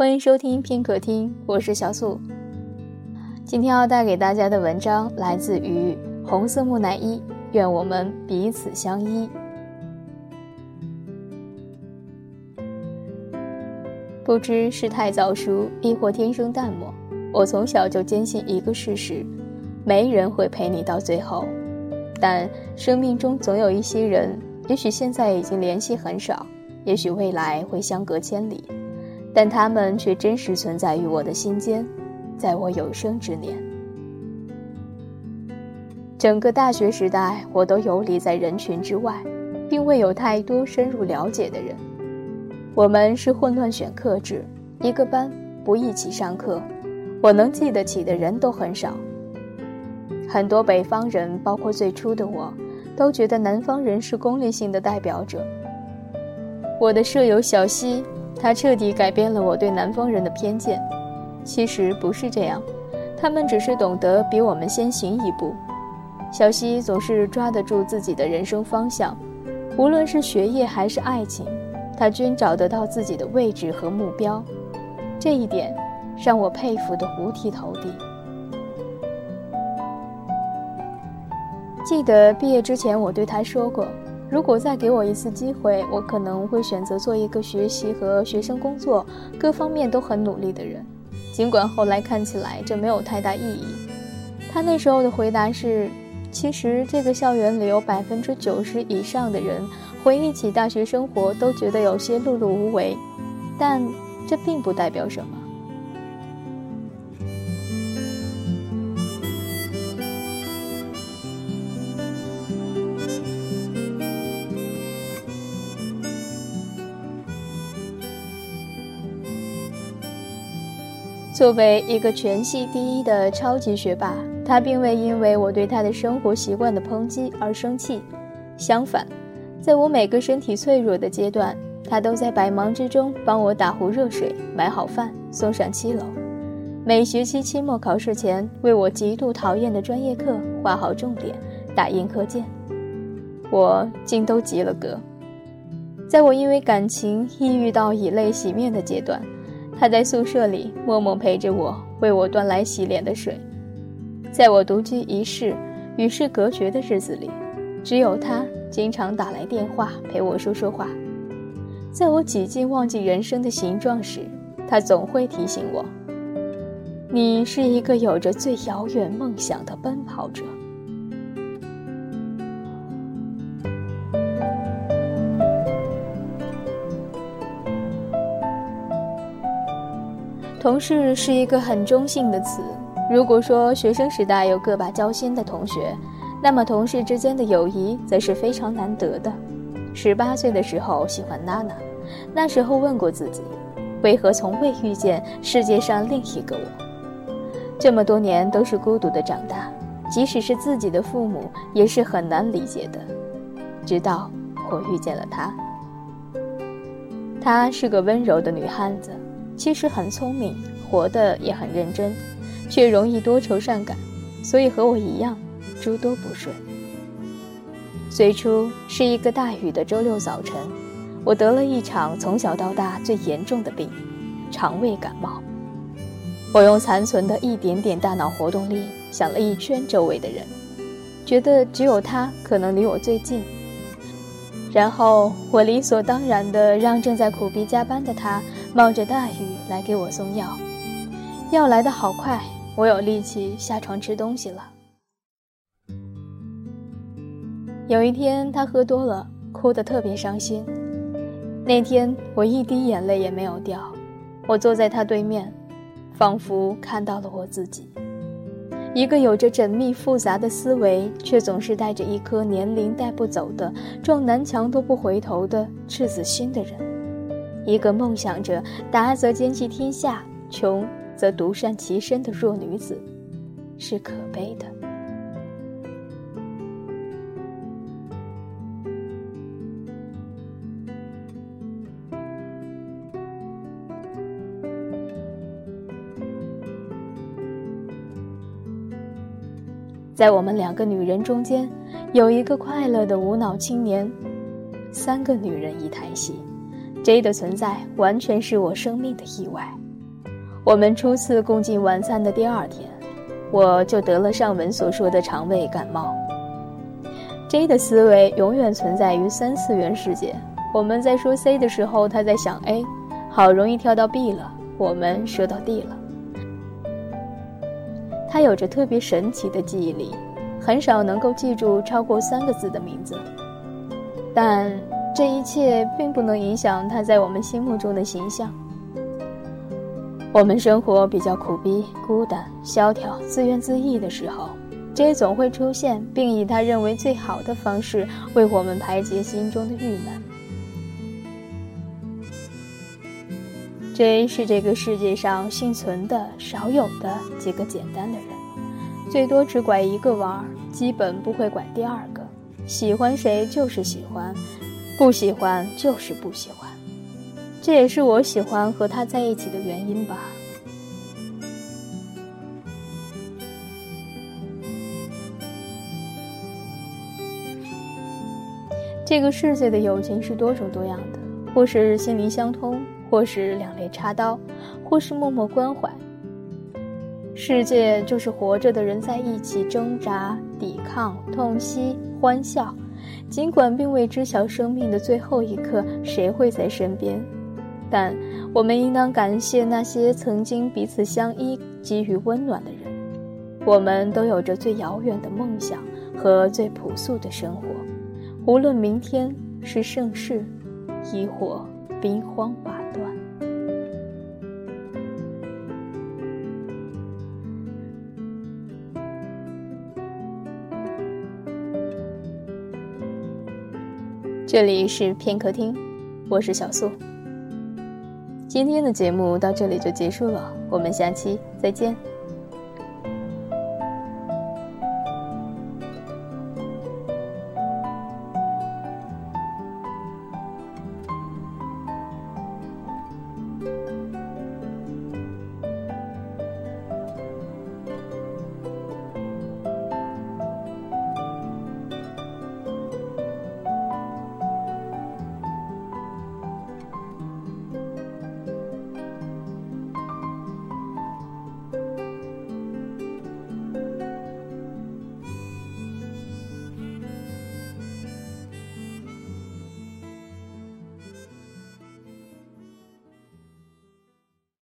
欢迎收听片刻听，我是小素。今天要带给大家的文章来自于红色木乃伊。愿我们彼此相依。不知是太早熟，亦或天生淡漠，我从小就坚信一个事实：没人会陪你到最后。但生命中总有一些人，也许现在已经联系很少，也许未来会相隔千里。但他们却真实存在于我的心间，在我有生之年。整个大学时代，我都游离在人群之外，并未有太多深入了解的人。我们是混乱选课制，一个班不一起上课，我能记得起的人都很少。很多北方人，包括最初的我，都觉得南方人是功利性的代表者。我的舍友小西。他彻底改变了我对南方人的偏见。其实不是这样，他们只是懂得比我们先行一步。小西总是抓得住自己的人生方向，无论是学业还是爱情，他均找得到自己的位置和目标。这一点让我佩服得五体投地。记得毕业之前，我对他说过。如果再给我一次机会，我可能会选择做一个学习和学生工作各方面都很努力的人，尽管后来看起来这没有太大意义。他那时候的回答是：其实这个校园里有百分之九十以上的人回忆起大学生活都觉得有些碌碌无为，但这并不代表什么。作为一个全系第一的超级学霸，他并未因为我对他的生活习惯的抨击而生气。相反，在我每个身体脆弱的阶段，他都在百忙之中帮我打壶热水、买好饭、送上七楼。每学期期末考试前，为我极度讨厌的专业课画好重点、打印课件，我竟都及了格。在我因为感情抑郁到以泪洗面的阶段。他在宿舍里默默陪着我，为我端来洗脸的水。在我独居一室、与世隔绝的日子里，只有他经常打来电话陪我说说话。在我几近忘记人生的形状时，他总会提醒我：“你是一个有着最遥远梦想的奔跑者。”同事是一个很中性的词。如果说学生时代有个把交心的同学，那么同事之间的友谊则是非常难得的。十八岁的时候喜欢娜娜，那时候问过自己，为何从未遇见世界上另一个我？这么多年都是孤独的长大，即使是自己的父母也是很难理解的。直到我遇见了她，她是个温柔的女汉子。其实很聪明，活得也很认真，却容易多愁善感，所以和我一样，诸多不顺。最初是一个大雨的周六早晨，我得了一场从小到大最严重的病——肠胃感冒。我用残存的一点点大脑活动力想了一圈周围的人，觉得只有他可能离我最近。然后我理所当然地让正在苦逼加班的他。冒着大雨来给我送药，药来的好快，我有力气下床吃东西了。有一天他喝多了，哭得特别伤心。那天我一滴眼泪也没有掉，我坐在他对面，仿佛看到了我自己，一个有着缜密复杂的思维，却总是带着一颗年龄带不走的撞南墙都不回头的赤子心的人。一个梦想着达则兼济天下，穷则独善其身的弱女子，是可悲的。在我们两个女人中间，有一个快乐的无脑青年，三个女人一台戏。J 的存在完全是我生命的意外，我们初次共进晚餐的第二天，我就得了上文所说的肠胃感冒。J 的思维永远存在于三次元世界。我们在说 C 的时候，他在想 A，好容易跳到 B 了。我们说到 D 了。他有着特别神奇的记忆力，很少能够记住超过三个字的名字。但这一切并不能影响他在我们心目中的形象。我们生活比较苦逼、孤单、萧条、自怨自艾的时候。J 总会出现，并以他认为最好的方式为我们排解心中的郁闷。J 是这个世界上幸存的少有的几个简单的人，最多只拐一个弯儿，基本不会拐第二个。喜欢谁就是喜欢，不喜欢就是不喜欢。这也是我喜欢和他在一起的原因吧。这个世界的友情是多种多样的，或是心灵相通，或是两肋插刀，或是默默关怀。世界就是活着的人在一起挣扎、抵抗、痛惜、欢笑，尽管并未知晓生命的最后一刻谁会在身边，但我们应当感谢那些曾经彼此相依、给予温暖的人。我们都有着最遥远的梦想和最朴素的生活。无论明天是盛世，亦或兵荒马乱，这里是片刻听，我是小素。今天的节目到这里就结束了，我们下期再见。